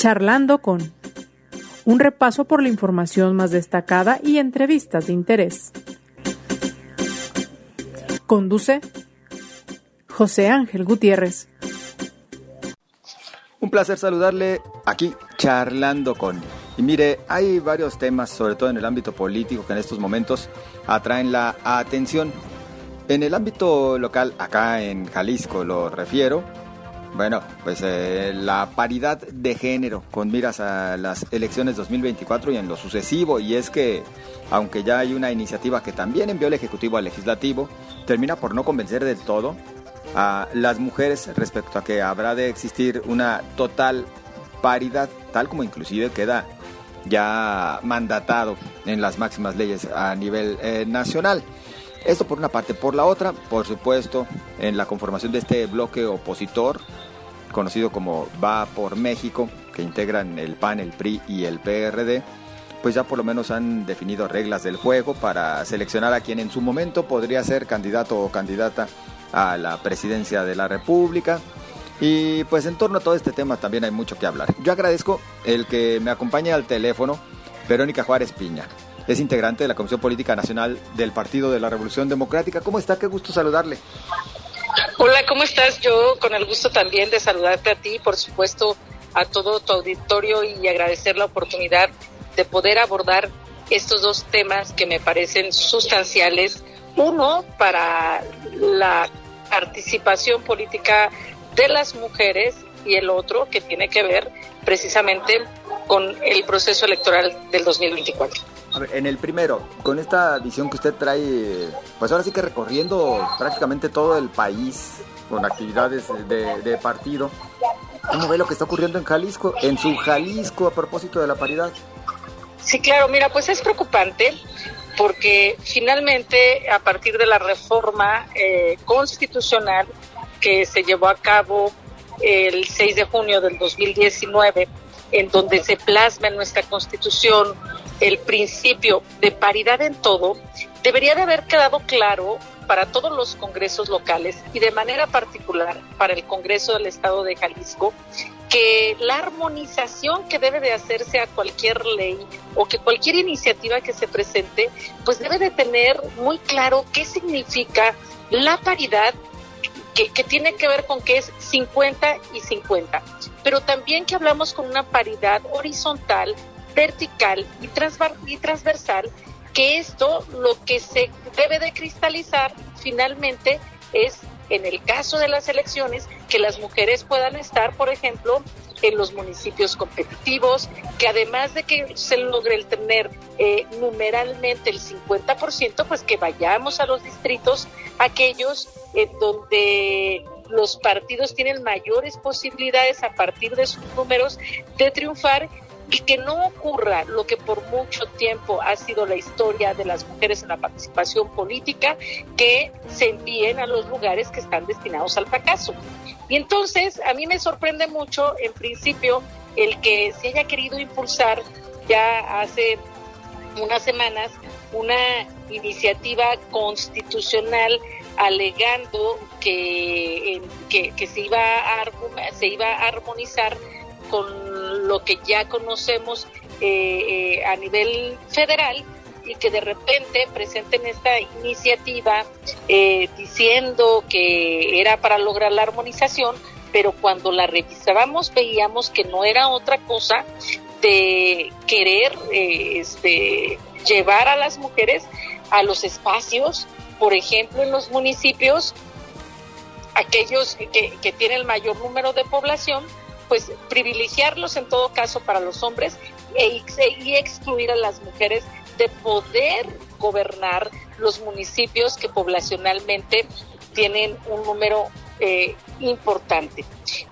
Charlando con un repaso por la información más destacada y entrevistas de interés. Conduce José Ángel Gutiérrez. Un placer saludarle aquí charlando con. Y mire, hay varios temas, sobre todo en el ámbito político, que en estos momentos atraen la atención. En el ámbito local, acá en Jalisco lo refiero, bueno, pues eh, la paridad de género con miras a las elecciones 2024 y en lo sucesivo, y es que, aunque ya hay una iniciativa que también envió el Ejecutivo al Legislativo, termina por no convencer del todo a las mujeres respecto a que habrá de existir una total paridad, tal como inclusive queda ya mandatado en las máximas leyes a nivel eh, nacional. Esto por una parte. Por la otra, por supuesto, en la conformación de este bloque opositor, conocido como Va por México, que integran el PAN, el PRI y el PRD, pues ya por lo menos han definido reglas del juego para seleccionar a quien en su momento podría ser candidato o candidata a la presidencia de la República. Y pues en torno a todo este tema también hay mucho que hablar. Yo agradezco el que me acompañe al teléfono Verónica Juárez Piña. Es integrante de la Comisión Política Nacional del Partido de la Revolución Democrática. ¿Cómo está? Qué gusto saludarle. Hola, ¿cómo estás? Yo con el gusto también de saludarte a ti, por supuesto, a todo tu auditorio y agradecer la oportunidad de poder abordar estos dos temas que me parecen sustanciales. Uno, para la participación política de las mujeres y el otro que tiene que ver precisamente con el proceso electoral del 2024. En el primero, con esta visión que usted trae, pues ahora sí que recorriendo prácticamente todo el país con actividades de, de partido, ¿cómo ve lo que está ocurriendo en Jalisco, en su Jalisco a propósito de la paridad? Sí, claro, mira, pues es preocupante porque finalmente a partir de la reforma eh, constitucional que se llevó a cabo el 6 de junio del 2019, en donde se plasma en nuestra constitución el principio de paridad en todo, debería de haber quedado claro para todos los congresos locales y de manera particular para el Congreso del Estado de Jalisco que la armonización que debe de hacerse a cualquier ley o que cualquier iniciativa que se presente, pues debe de tener muy claro qué significa la paridad que, que, tiene que ver con que es 50 y 50, pero también que hablamos con una paridad horizontal vertical y, transversal, que esto lo que se debe de cristalizar finalmente es, en el caso de las elecciones, que las mujeres puedan estar, por ejemplo, en los municipios competitivos, que además de que se logre el tener eh, numeralmente el 50%, pues que vayamos a los distritos, aquellos en donde los partidos tienen mayores posibilidades a partir de sus números de triunfar y que no ocurra lo que por mucho tiempo ha sido la historia de las mujeres en la participación política, que se envíen a los lugares que están destinados al fracaso. Y entonces a mí me sorprende mucho, en principio, el que se haya querido impulsar ya hace unas semanas una iniciativa constitucional alegando que, que, se, iba a, se iba a armonizar con lo que ya conocemos eh, eh, a nivel federal y que de repente presenten esta iniciativa eh, diciendo que era para lograr la armonización, pero cuando la revisábamos veíamos que no era otra cosa de querer este, llevar a las mujeres a los espacios, por ejemplo, en los municipios, aquellos que, que tienen el mayor número de población, pues privilegiarlos en todo caso para los hombres e, y excluir a las mujeres de poder gobernar los municipios que poblacionalmente tienen un número eh, importante.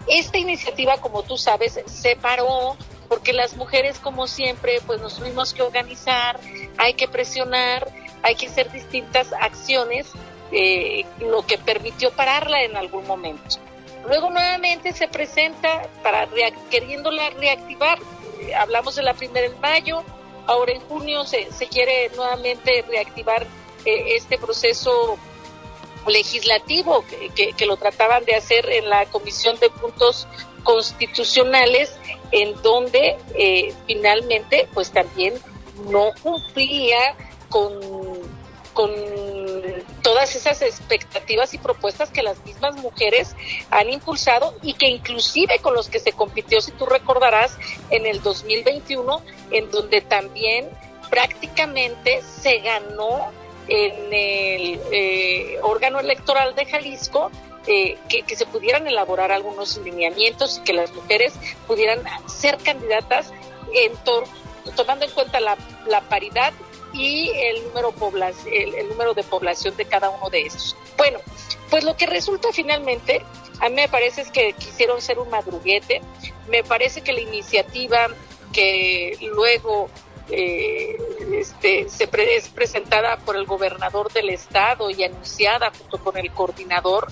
Esta iniciativa, como tú sabes, se paró porque las mujeres, como siempre, pues nos tuvimos que organizar, hay que presionar, hay que hacer distintas acciones, eh, lo que permitió pararla en algún momento. Luego nuevamente se presenta para queriéndola reactivar. Hablamos de la primera en mayo, ahora en junio se, se quiere nuevamente reactivar eh, este proceso legislativo que, que, lo trataban de hacer en la Comisión de Puntos Constitucionales en donde eh, finalmente pues también no cumplía con, con todas esas expectativas y propuestas que las mismas mujeres han impulsado y que inclusive con los que se compitió, si tú recordarás, en el 2021, en donde también prácticamente se ganó en el eh, órgano electoral de Jalisco eh, que, se pudieran elaborar algunos lineamientos y que las mujeres pudieran ser candidatas en tomando en cuenta la, paridad y el número, el, número de población de cada uno de estos. Bueno, pues lo que resulta finalmente, a mí me parece es que quisieron ser un madruguete, me parece que la iniciativa que luego eh, este, se es presentada por el gobernador del estado y anunciada junto con el coordinador,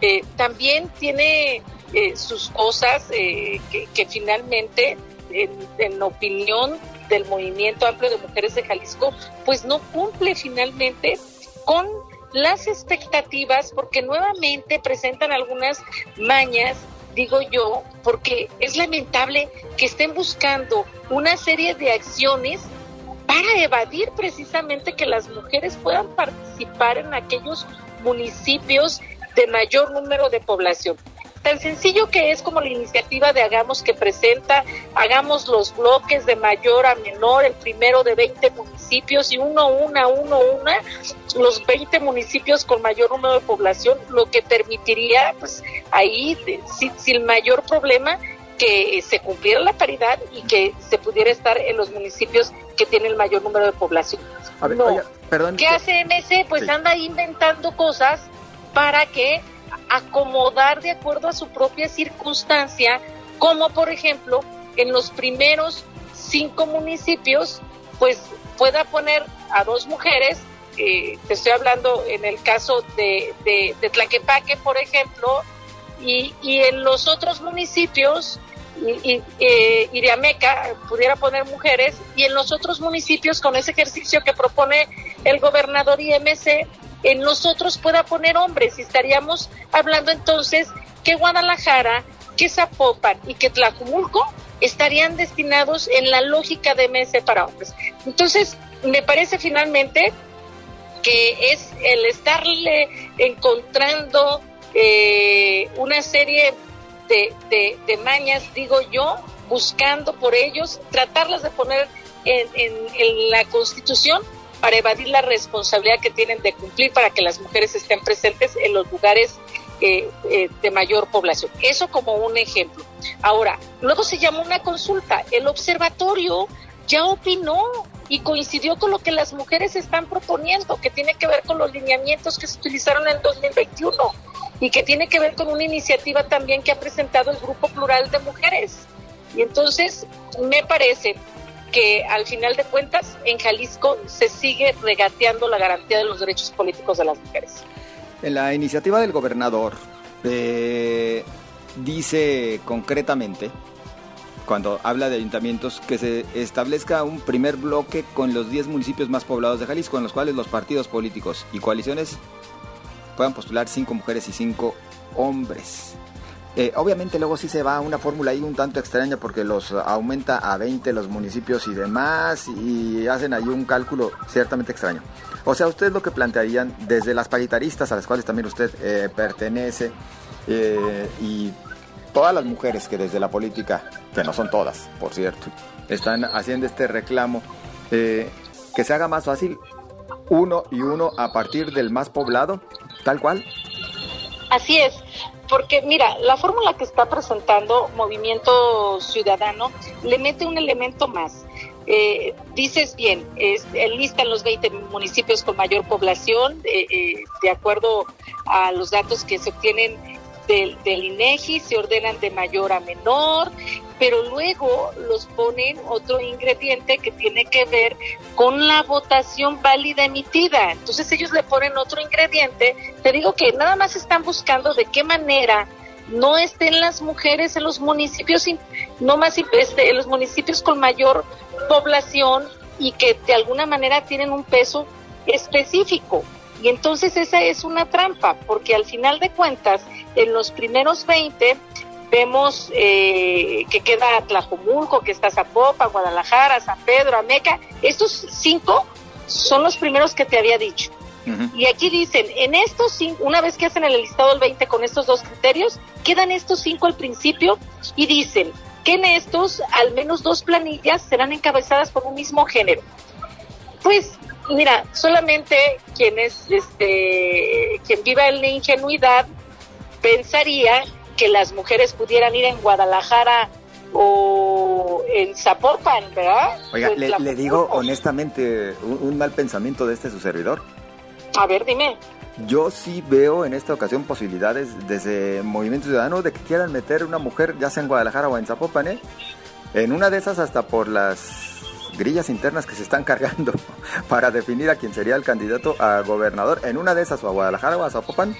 eh, también tiene eh, sus cosas eh, que, finalmente, en, en, opinión del movimiento amplio de mujeres de Jalisco, pues no cumple finalmente con las expectativas porque nuevamente presentan algunas mañas digo yo, porque es lamentable que estén buscando una serie de acciones para evadir precisamente que las mujeres puedan participar en aquellos municipios de mayor número de población. Tan sencillo que es como la iniciativa de Hagamos que presenta, hagamos los bloques de mayor a menor, el primero de 20 municipios y uno, una, uno, una, los 20 municipios con mayor número de población, lo que permitiría, pues ahí, sin, mayor problema, que se cumpliera la paridad y que se pudiera estar en los municipios que tienen el mayor número de población. no. perdón, ¿Qué hace MC? Pues anda inventando cosas para que acomodar de acuerdo a su propia circunstancia, como por ejemplo en los primeros cinco municipios, pues pueda poner a dos mujeres, te estoy hablando en el caso de, de, Tlaquepaque, por ejemplo, y, y, en los otros municipios, y, y eh, Iriameca pudiera poner mujeres, y en los otros municipios con ese ejercicio que propone el gobernador IMC, en nosotros pueda poner hombres y estaríamos hablando entonces que Guadalajara, que Zapopan y que Tlajumulco estarían destinados en la lógica de MS para hombres. Entonces, me parece finalmente que es el estarle encontrando eh, una serie de, de, mañas, digo yo, buscando por ellos, tratarlas de poner en, en, en la Constitución para evadir la responsabilidad que tienen de cumplir para que las mujeres estén presentes en los lugares eh, eh, de mayor población. Eso como un ejemplo. Ahora, luego se llamó una consulta. El observatorio ya opinó y coincidió con lo que las mujeres están proponiendo, que tiene que ver con los lineamientos que se utilizaron en el 2021 y que tiene que ver con una iniciativa también que ha presentado el Grupo Plural de Mujeres. Y entonces, me parece que al final de cuentas en Jalisco se sigue regateando la garantía de los derechos políticos de las mujeres. En la iniciativa del gobernador eh, dice concretamente, cuando habla de ayuntamientos, que se establezca un primer bloque con los 10 municipios más poblados de Jalisco, en los cuales los partidos políticos y coaliciones puedan postular 5 mujeres y 5 hombres. Eh, obviamente luego sí se va a una fórmula ahí un tanto extraña porque los aumenta a 20 los municipios y demás y hacen ahí un cálculo ciertamente extraño. O sea, ustedes lo que plantearían desde las paritaristas a las cuales también usted eh, pertenece eh, y todas las mujeres que desde la política, que no son todas, por cierto, están haciendo este reclamo, que se haga más fácil uno y uno a partir del más poblado, tal cual. Así es porque mira, la fórmula que está presentando Movimiento Ciudadano le mete un elemento más. Eh, dices bien, es, listan los 20 municipios con mayor población, eh, eh, de acuerdo a los datos que se obtienen del, del INEGI, se ordenan de mayor a menor, pero luego los ponen otro ingrediente que tiene que ver con la votación válida emitida. Entonces ellos le ponen otro ingrediente. Te digo que nada más están buscando de qué manera no estén las mujeres en los municipios, no más este, en los municipios con mayor población y que de alguna manera tienen un peso específico. Y entonces esa es una trampa, porque al final de cuentas, en los primeros 20 vemos eh, que queda Tlajomulco, que está Zapopan, Guadalajara, San Pedro, Ameca. Estos cinco son los primeros que te había dicho. Y aquí dicen, en estos cinco, una vez que hacen el listado del 20 con estos dos criterios, quedan estos cinco al principio y dicen que en estos al menos dos planillas serán encabezadas por un mismo género. Pues mira, solamente quienes, este, quien viva en la ingenuidad pensaría que las mujeres pudieran ir en Guadalajara o en Zapopan, ¿verdad? Oiga, le, digo honestamente un, mal pensamiento de este su servidor. A ver, dime. Yo sí veo en esta ocasión posibilidades desde Movimiento Ciudadano de que quieran meter una mujer, ya sea en Guadalajara o en Zapopan, ¿eh? En una de esas hasta por las grillas internas que se están cargando para definir a quién sería el candidato a gobernador. En una de esas, o a Guadalajara o a Zapopan,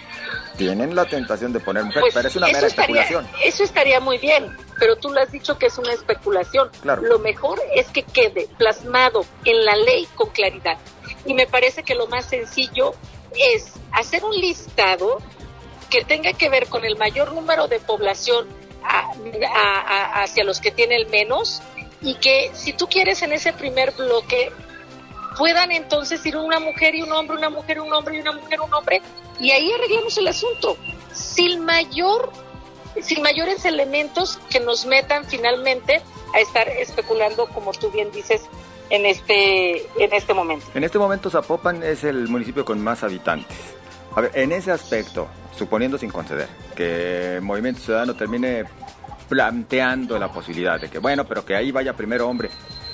tienen la tentación de poner mujer, pues pero es una mera especulación. Eso estaría muy bien, pero tú lo has dicho que es una especulación. Lo mejor es que quede plasmado en la ley con claridad. Y me parece que lo más sencillo es hacer un listado que tenga que ver con el mayor número de población hacia los que tiene el menos y que si tú quieres en ese primer bloque puedan entonces ir una mujer y un hombre, una mujer, un hombre y una mujer, un hombre, y ahí arreglamos el asunto, sin mayor, sin mayores elementos que nos metan finalmente a estar especulando, como tú bien dices, en este, en este momento. En este momento Zapopan es el municipio con más habitantes. A ver, en ese aspecto, suponiendo sin conceder que Movimiento Ciudadano termine planteando la posibilidad de que, bueno, pero que ahí vaya primero hombre.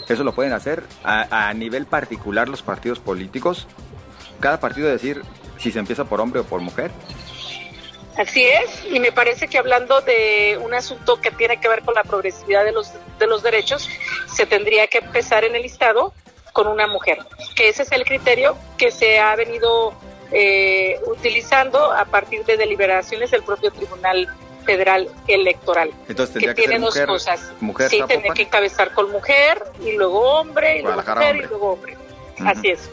Eso lo pueden hacer a, nivel particular los partidos políticos. Cada partido decir si se empieza por hombre o por mujer. Así es, y me parece que hablando de un asunto que tiene que ver con la progresividad de los, de los derechos, se tendría que empezar en el Estado con una mujer, que ese es el criterio que se ha venido eh, utilizando a partir de deliberaciones del propio Tribunal Federal Electoral. Entonces tendría que, tiene dos cosas. Mujer, sí, tendría que encabezar con mujer y luego hombre y luego mujer y luego hombre. Así es.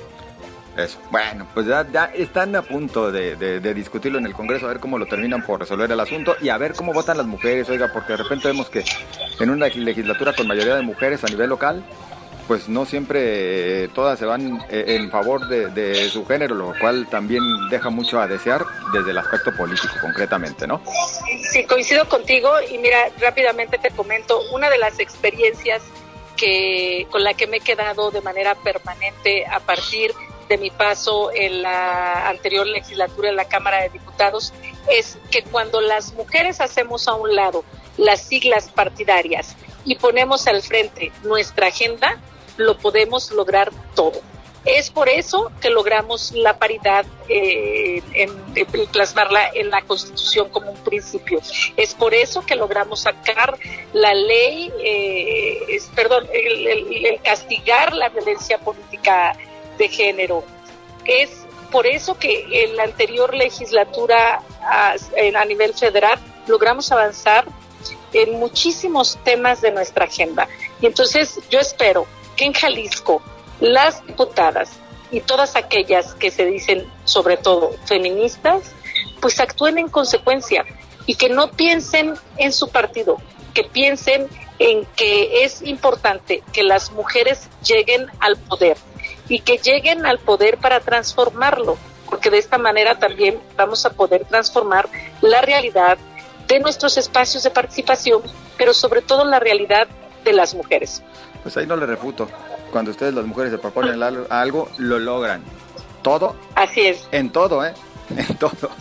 Eso. Bueno, pues ya, están a punto de, de, discutirlo en el Congreso, a ver cómo lo terminan por resolver el asunto y a ver cómo votan las mujeres, oiga, porque de repente vemos que en una legislatura con mayoría de mujeres a nivel local, pues no siempre eh, todas se van eh, en favor de, su género, lo cual también deja mucho a desear desde el aspecto político concretamente, ¿no? Sí, coincido contigo y mira, rápidamente te comento, una de las experiencias que con la que me he quedado de manera permanente a partir de mi paso en la anterior legislatura en la Cámara de Diputados es que cuando las mujeres hacemos a un lado las siglas partidarias y ponemos al frente nuestra agenda, lo podemos lograr todo. Es por eso que logramos la paridad, eh, en, plasmarla en la Constitución como un principio. Es por eso que logramos sacar la ley, eh, perdón, el, castigar la violencia política de género. Es por eso que en la anterior legislatura a nivel federal logramos avanzar en muchísimos temas de nuestra agenda. Y entonces yo espero que en Jalisco las diputadas y todas aquellas que se dicen sobre todo feministas, pues actúen en consecuencia y que no piensen en su partido, que piensen en que es importante que las mujeres lleguen al poder y que lleguen al poder para transformarlo, porque de esta manera también vamos a poder transformar la realidad de nuestros espacios de participación, pero sobre todo la realidad de las mujeres. Pues ahí no le refuto. Cuando ustedes las mujeres se proponen algo, lo logran. Todo. Así es. En todo, ¿eh? En todo.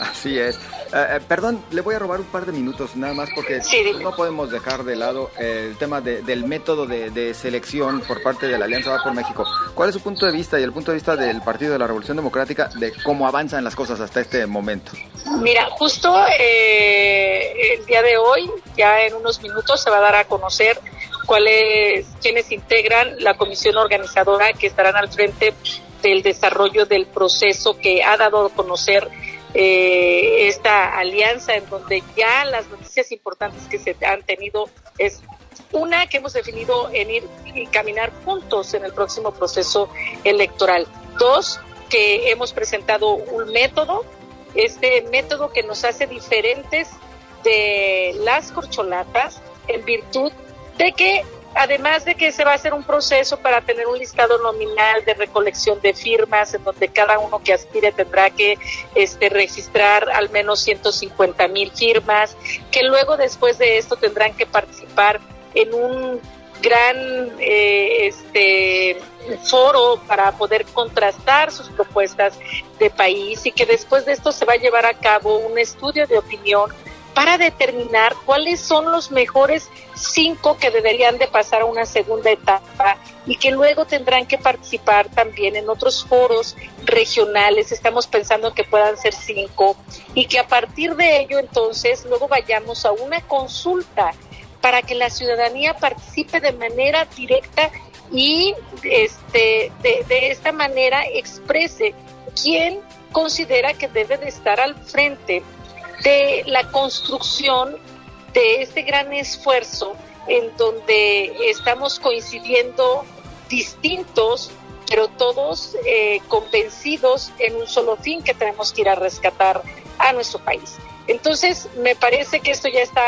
Así es. Eh, eh, perdón, le voy a robar un par de minutos nada más porque no podemos dejar de lado el tema del método de, selección por parte de la Alianza Va por México. ¿Cuál es su punto de vista y el punto de vista del Partido de la Revolución Democrática de cómo avanzan las cosas hasta este momento? Mira, justo eh, el día de hoy, ya en unos minutos, se va a dar a conocer cuáles, quienes integran la comisión organizadora que estarán al frente del desarrollo del proceso que ha dado a conocer eh, esta alianza en donde ya las noticias importantes que se han tenido es una que hemos definido en ir y caminar juntos en el próximo proceso electoral. Dos, que hemos presentado un método, este método que nos hace diferentes de las corcholatas en virtud de que además de que se va a hacer un proceso para tener un listado nominal de recolección de firmas en donde cada uno que aspire tendrá que este, registrar al menos 150 mil firmas, que luego después de esto tendrán que participar en un gran eh, este foro para poder contrastar sus propuestas de país y que después de esto se va a llevar a cabo un estudio de opinión para determinar cuáles son los mejores cinco que deberían de pasar a una segunda etapa y que luego tendrán que participar también en otros foros regionales. Estamos pensando que puedan ser cinco y que a partir de ello entonces luego vayamos a una consulta para que la ciudadanía participe de manera directa y este de, de esta manera exprese quién considera que debe de estar al frente de la construcción de este gran esfuerzo en donde estamos coincidiendo distintos, pero todos eh, convencidos en un solo fin que tenemos que ir a rescatar a nuestro país. Entonces, me parece que esto ya está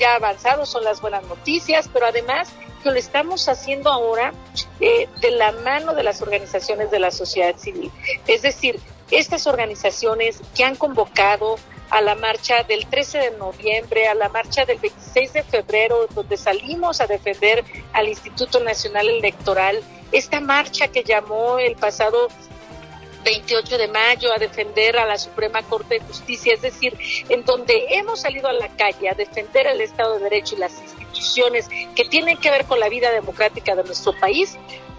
ya avanzado, son las buenas noticias, pero además que lo estamos haciendo ahora eh, de la mano de las organizaciones de la sociedad civil. Es decir, estas organizaciones que han convocado a la marcha del 13 de noviembre, a la marcha del 26 de febrero, donde salimos a defender al Instituto Nacional Electoral, esta marcha que llamó el pasado 28 de mayo a defender a la Suprema Corte de Justicia, es decir, en donde hemos salido a la calle a defender el Estado de Derecho y las instituciones que tienen que ver con la vida democrática de nuestro país,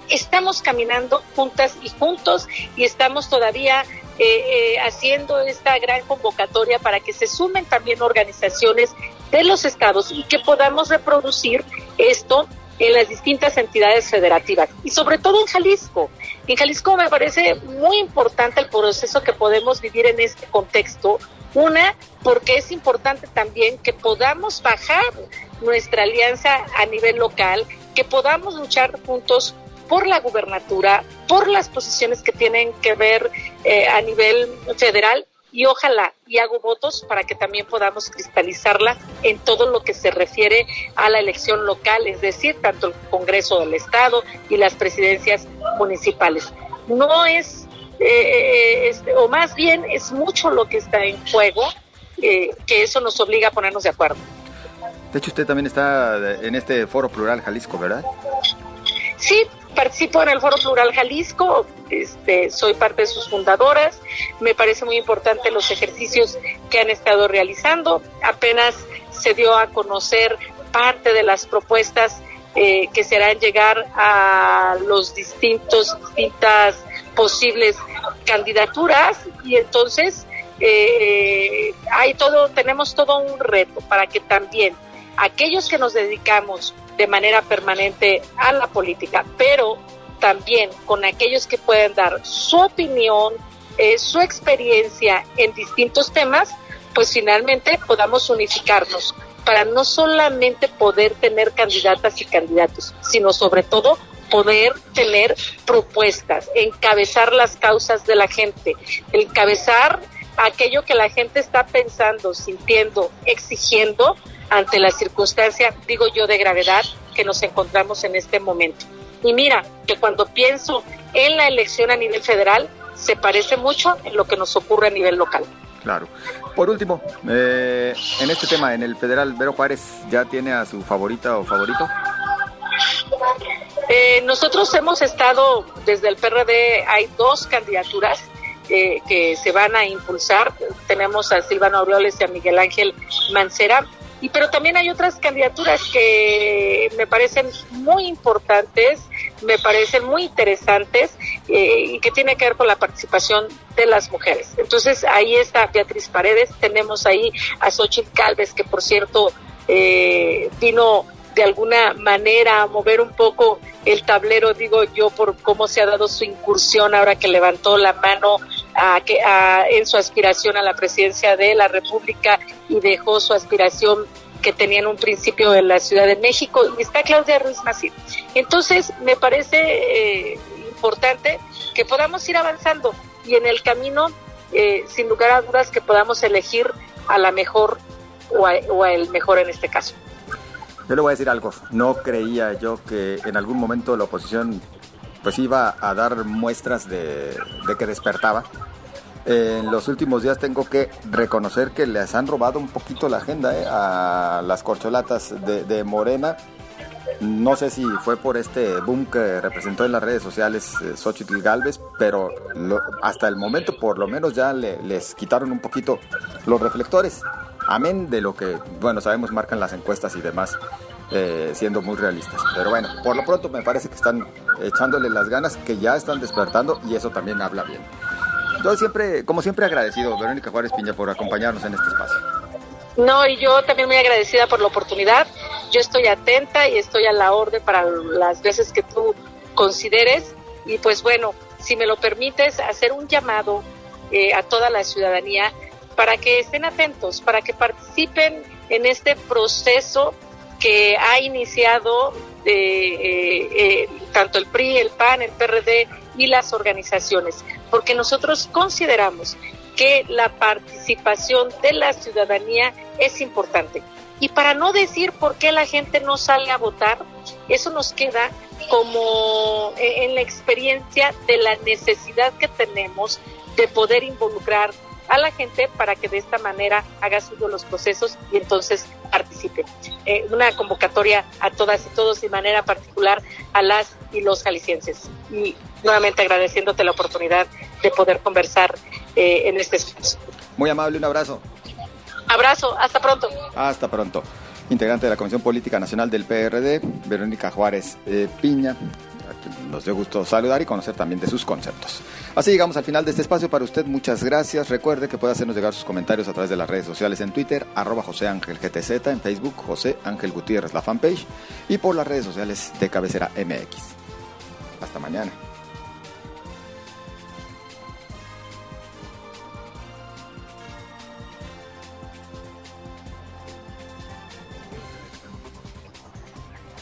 estamos caminando juntas y juntos y estamos todavía eh, eh, haciendo esta gran convocatoria para que se sumen también organizaciones de los estados y que podamos reproducir esto en las distintas entidades federativas y sobre todo en Jalisco. En Jalisco me parece muy importante el proceso que podemos vivir en este contexto. Una, porque es importante también que podamos bajar nuestra alianza a nivel local, que podamos luchar juntos por la gubernatura, por las posiciones que tienen que ver eh, a nivel federal y ojalá y hago votos para que también podamos cristalizarla en todo lo que se refiere a la elección local, es decir, tanto el Congreso del Estado y las presidencias municipales. No es, eh, eh, o más bien es mucho lo que está en juego, que eso nos obliga a ponernos de acuerdo. De hecho, usted también está en este foro plural Jalisco, ¿verdad? Sí, participo en el Foro Plural Jalisco, este, soy parte de sus fundadoras, me parece muy importante los ejercicios que han estado realizando, apenas se dio a conocer parte de las propuestas eh, que serán llegar a los distintos, distintas posibles candidaturas y entonces eh, hay todo, tenemos todo un reto para que también aquellos que nos dedicamos de manera permanente a la política, pero también con aquellos que pueden dar su opinión, eh, su experiencia en distintos temas, pues finalmente podamos unificarnos para no solamente poder tener candidatas y candidatos, sino sobre todo poder tener propuestas, encabezar las causas de la gente, encabezar aquello que la gente está pensando, sintiendo, exigiendo ante la circunstancia, digo yo, de gravedad que nos encontramos en este momento. Y mira, que cuando pienso en la elección a nivel federal, se parece mucho en lo que nos ocurre a nivel local. Claro. Por último, eh, en este tema, en el federal, Vero Juárez ya tiene a su favorita o favorito. Eh, nosotros hemos estado, desde el PRD hay dos candidaturas eh, que se van a impulsar. Tenemos a Silvano Aureoles y a Miguel Ángel Mancera y pero también hay otras candidaturas que me parecen muy importantes, me parecen muy interesantes eh, y que tiene que ver con la participación de las mujeres. Entonces ahí está Beatriz Paredes, tenemos ahí a Xochitl Calves, que por cierto eh, vino de alguna manera a mover un poco el tablero, digo yo, por cómo se ha dado su incursión ahora que levantó la mano a, que, a, en su aspiración a la presidencia de la República y dejó su aspiración que tenía en un principio en la Ciudad de México y está Claudia Ruiz Massieu. Entonces, me parece eh, importante que podamos ir avanzando y en el camino, eh, sin lugar a dudas, que podamos elegir a la mejor o a, el mejor en este caso. Yo le voy a decir algo, no creía yo que en algún momento la oposición pues iba a dar muestras de, que despertaba. En los últimos días tengo que reconocer que les han robado un poquito la agenda eh, a las corcholatas de, Morena. No sé si fue por este boom que representó en las redes sociales eh, Xochitl Galvez, pero hasta el momento por lo menos ya les quitaron un poquito los reflectores. Amén de lo que, bueno, sabemos marcan las encuestas y demás. Eh, siendo muy realistas. Pero bueno, por lo pronto me parece que están echándole las ganas, que ya están despertando y eso también habla bien. Yo siempre, como siempre, agradecido, Verónica Juárez Piña, por acompañarnos en este espacio. No, y yo también muy agradecida por la oportunidad. Yo estoy atenta y estoy a la orden para las veces que tú consideres. Y pues bueno, si me lo permites, hacer un llamado eh, a toda la ciudadanía para que estén atentos, para que participen en este proceso que ha iniciado eh, eh, tanto el PRI, el PAN, el PRD y las organizaciones, porque nosotros consideramos que la participación de la ciudadanía es importante. Y para no decir por qué la gente no sale a votar, eso nos queda como eh, en la experiencia de la necesidad que tenemos de poder involucrar a la gente para que de esta manera haga suyo los procesos y entonces participe. Eh, una convocatoria a todas y todos de manera particular a las y los jaliscienses. Y nuevamente agradeciéndote la oportunidad de poder conversar eh, en este espacio. Muy amable, un abrazo. Abrazo, hasta pronto. Hasta pronto. Integrante de la Comisión Política Nacional del PRD, Verónica Juárez eh, Piña, nos dio gusto saludar y conocer también de sus conceptos. Así llegamos al final de este espacio para usted. Muchas gracias. Recuerde que puede hacernos llegar sus comentarios a través de las redes sociales en Twitter, arroba José Ángel GTZ, en Facebook, José Ángel Gutiérrez, la fanpage, y por las redes sociales de Cabecera MX. Hasta mañana.